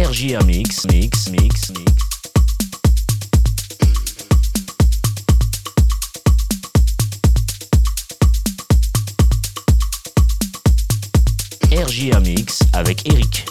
RJR Mix, Mix, Mix, Mix. RJR Mix avec Eric.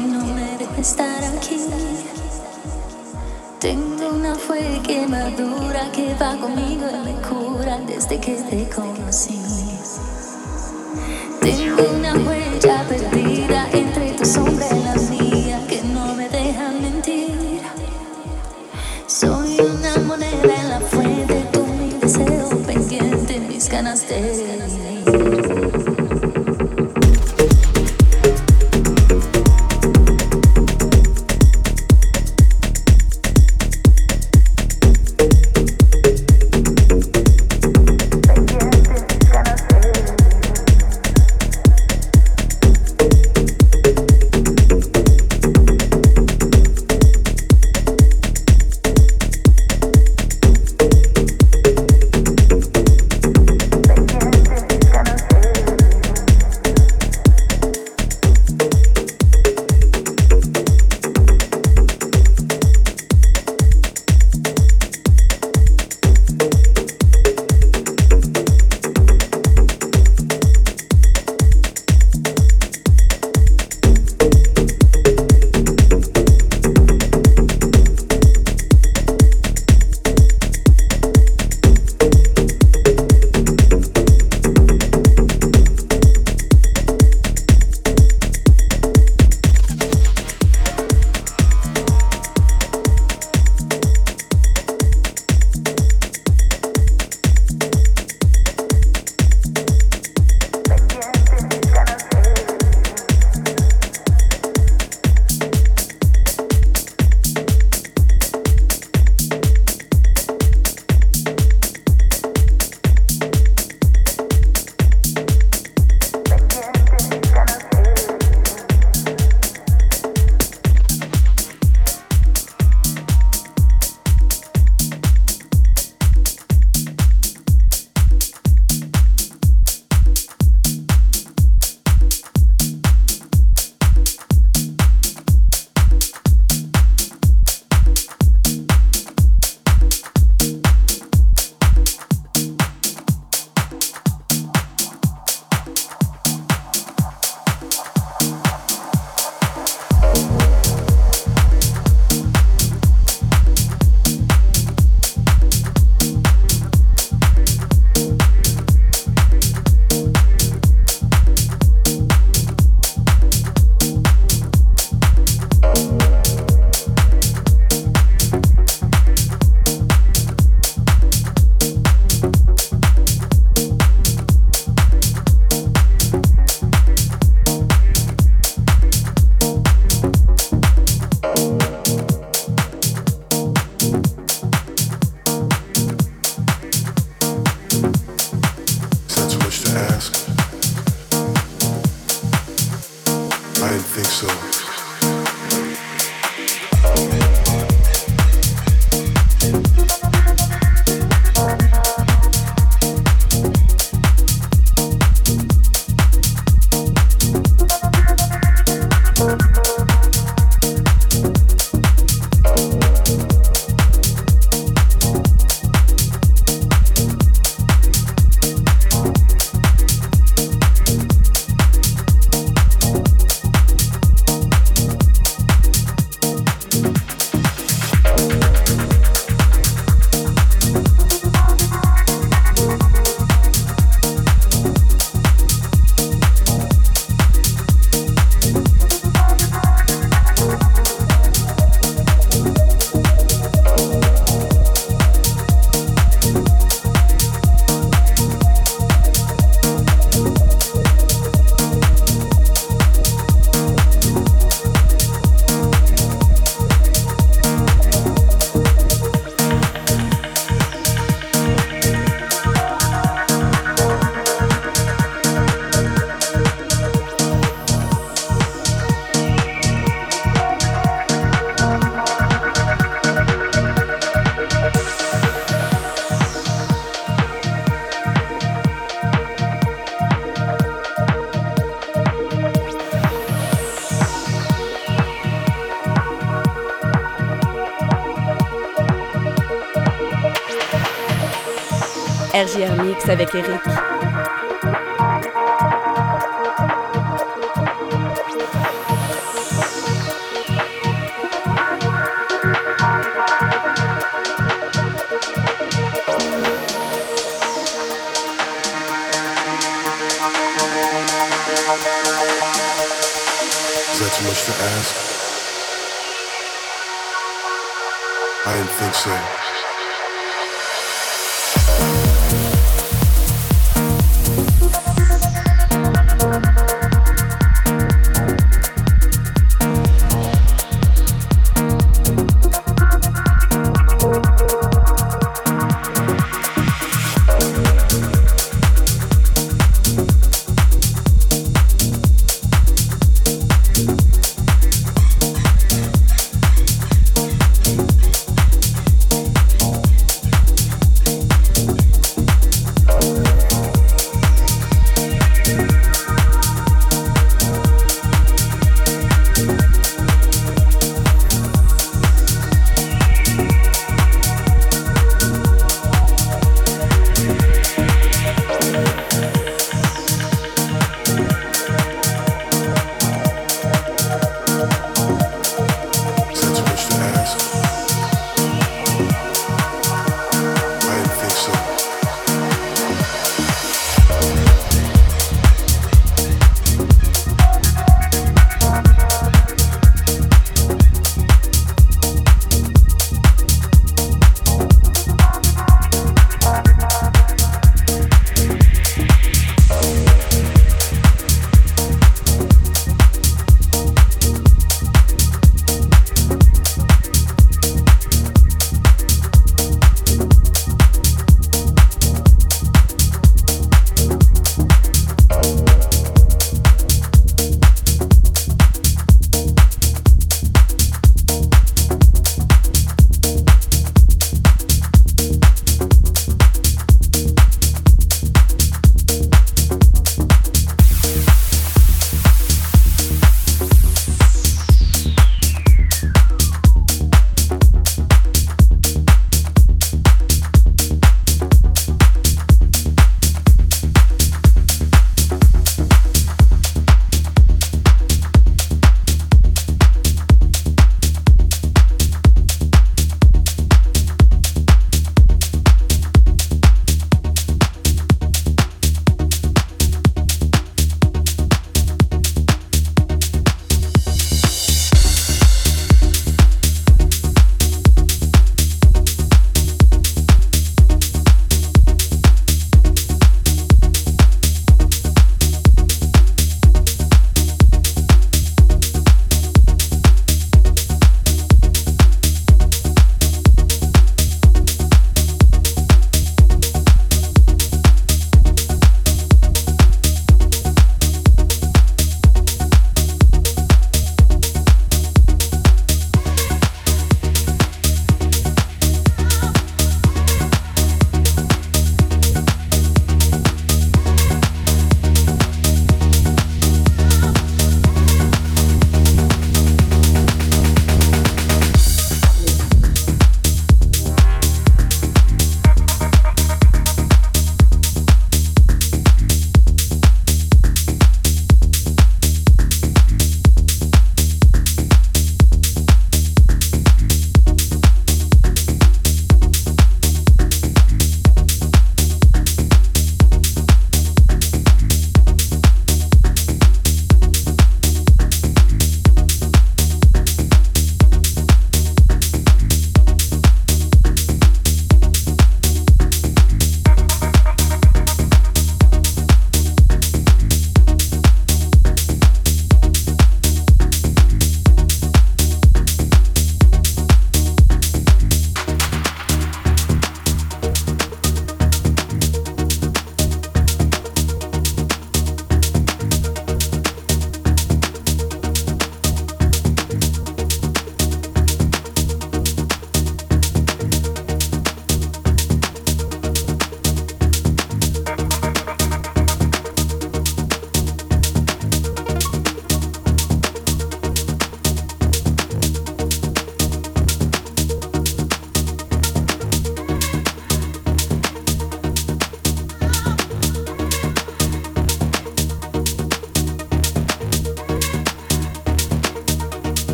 no me deja estar aquí. Tengo una fe quemadura que va conmigo y me cura desde que te conocí. Tengo una RJR Mix avec Eric.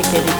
Mix avec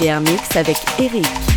Eric. RGR Mix avec Eric.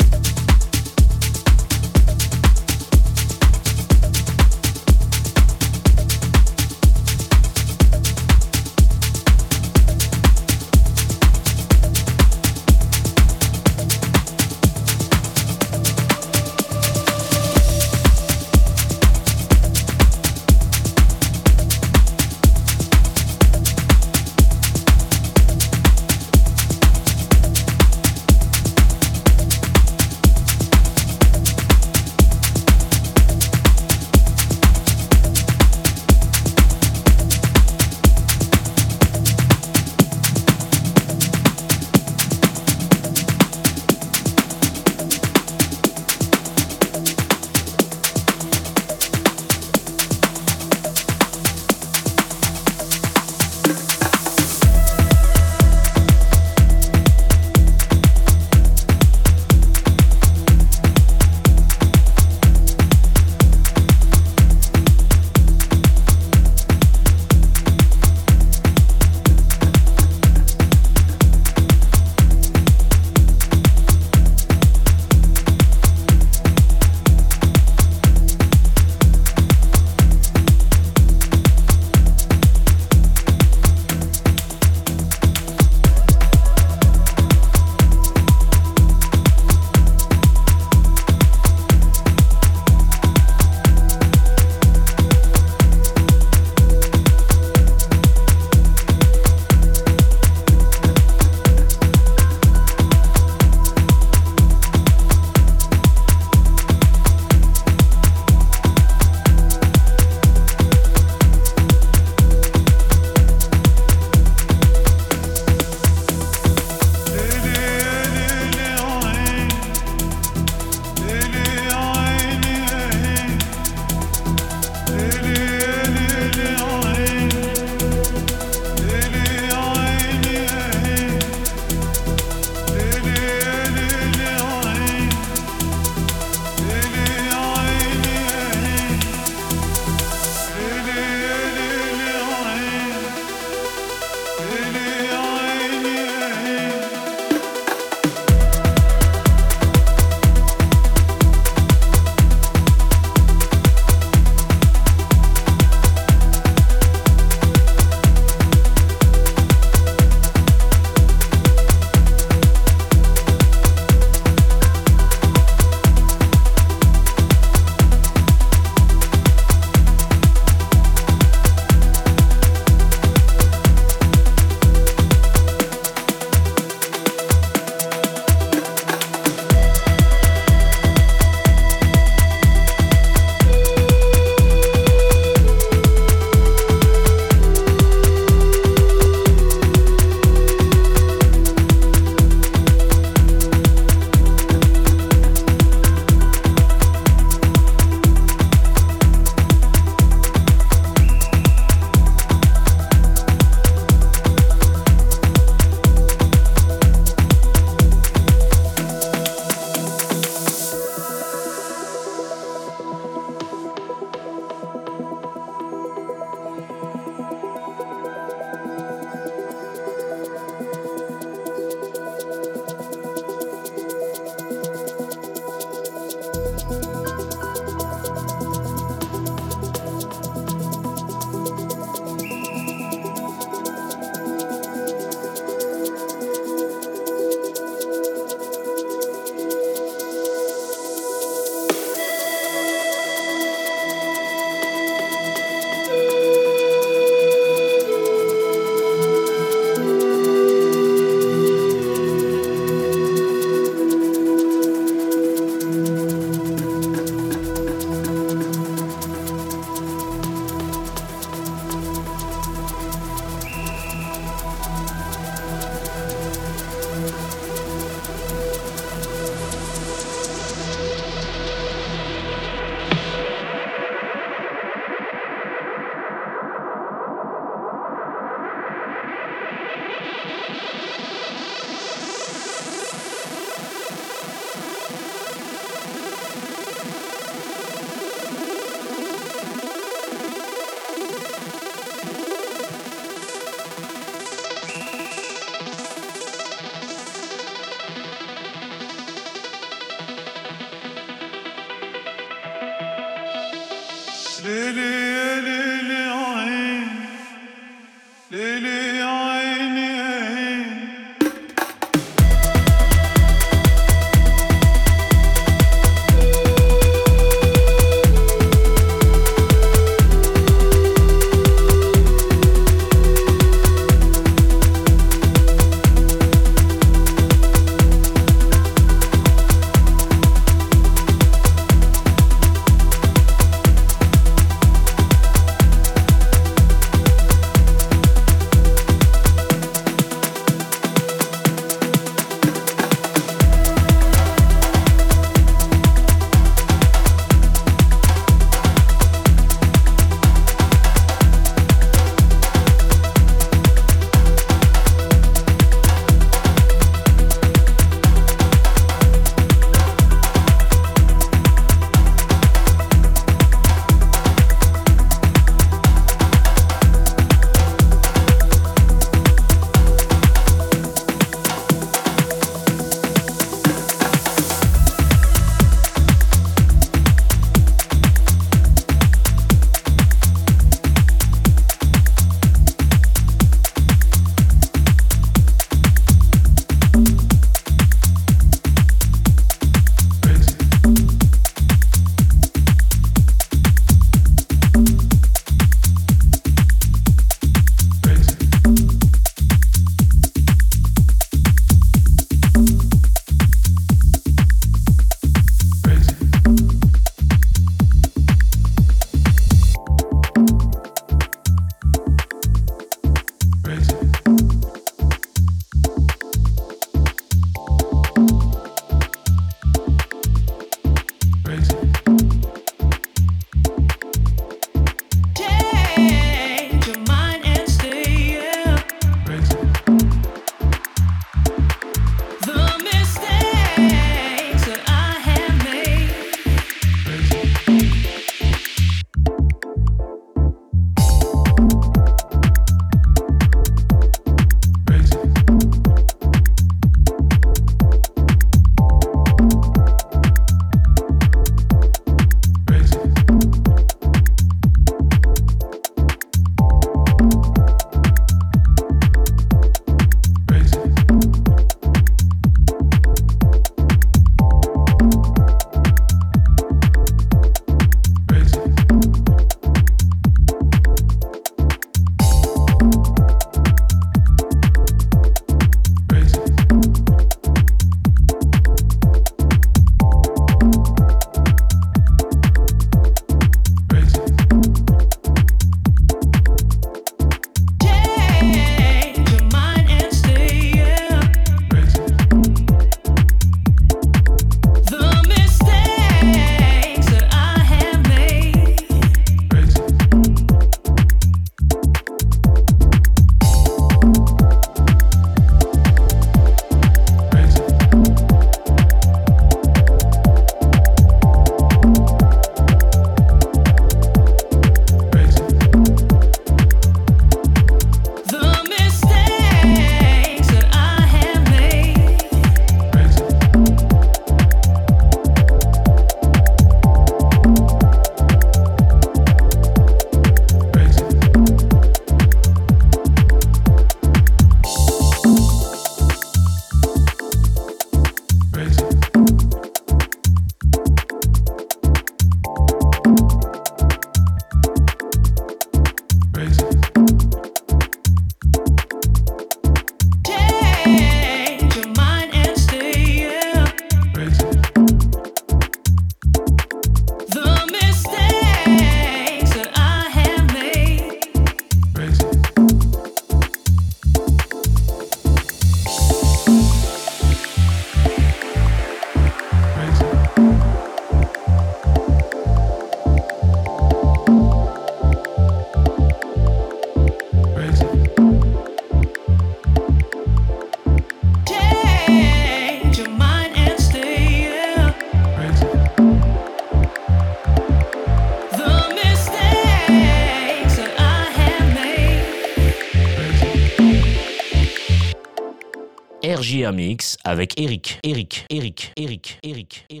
Avec Eric, Eric, Eric, Eric, Eric, Eric.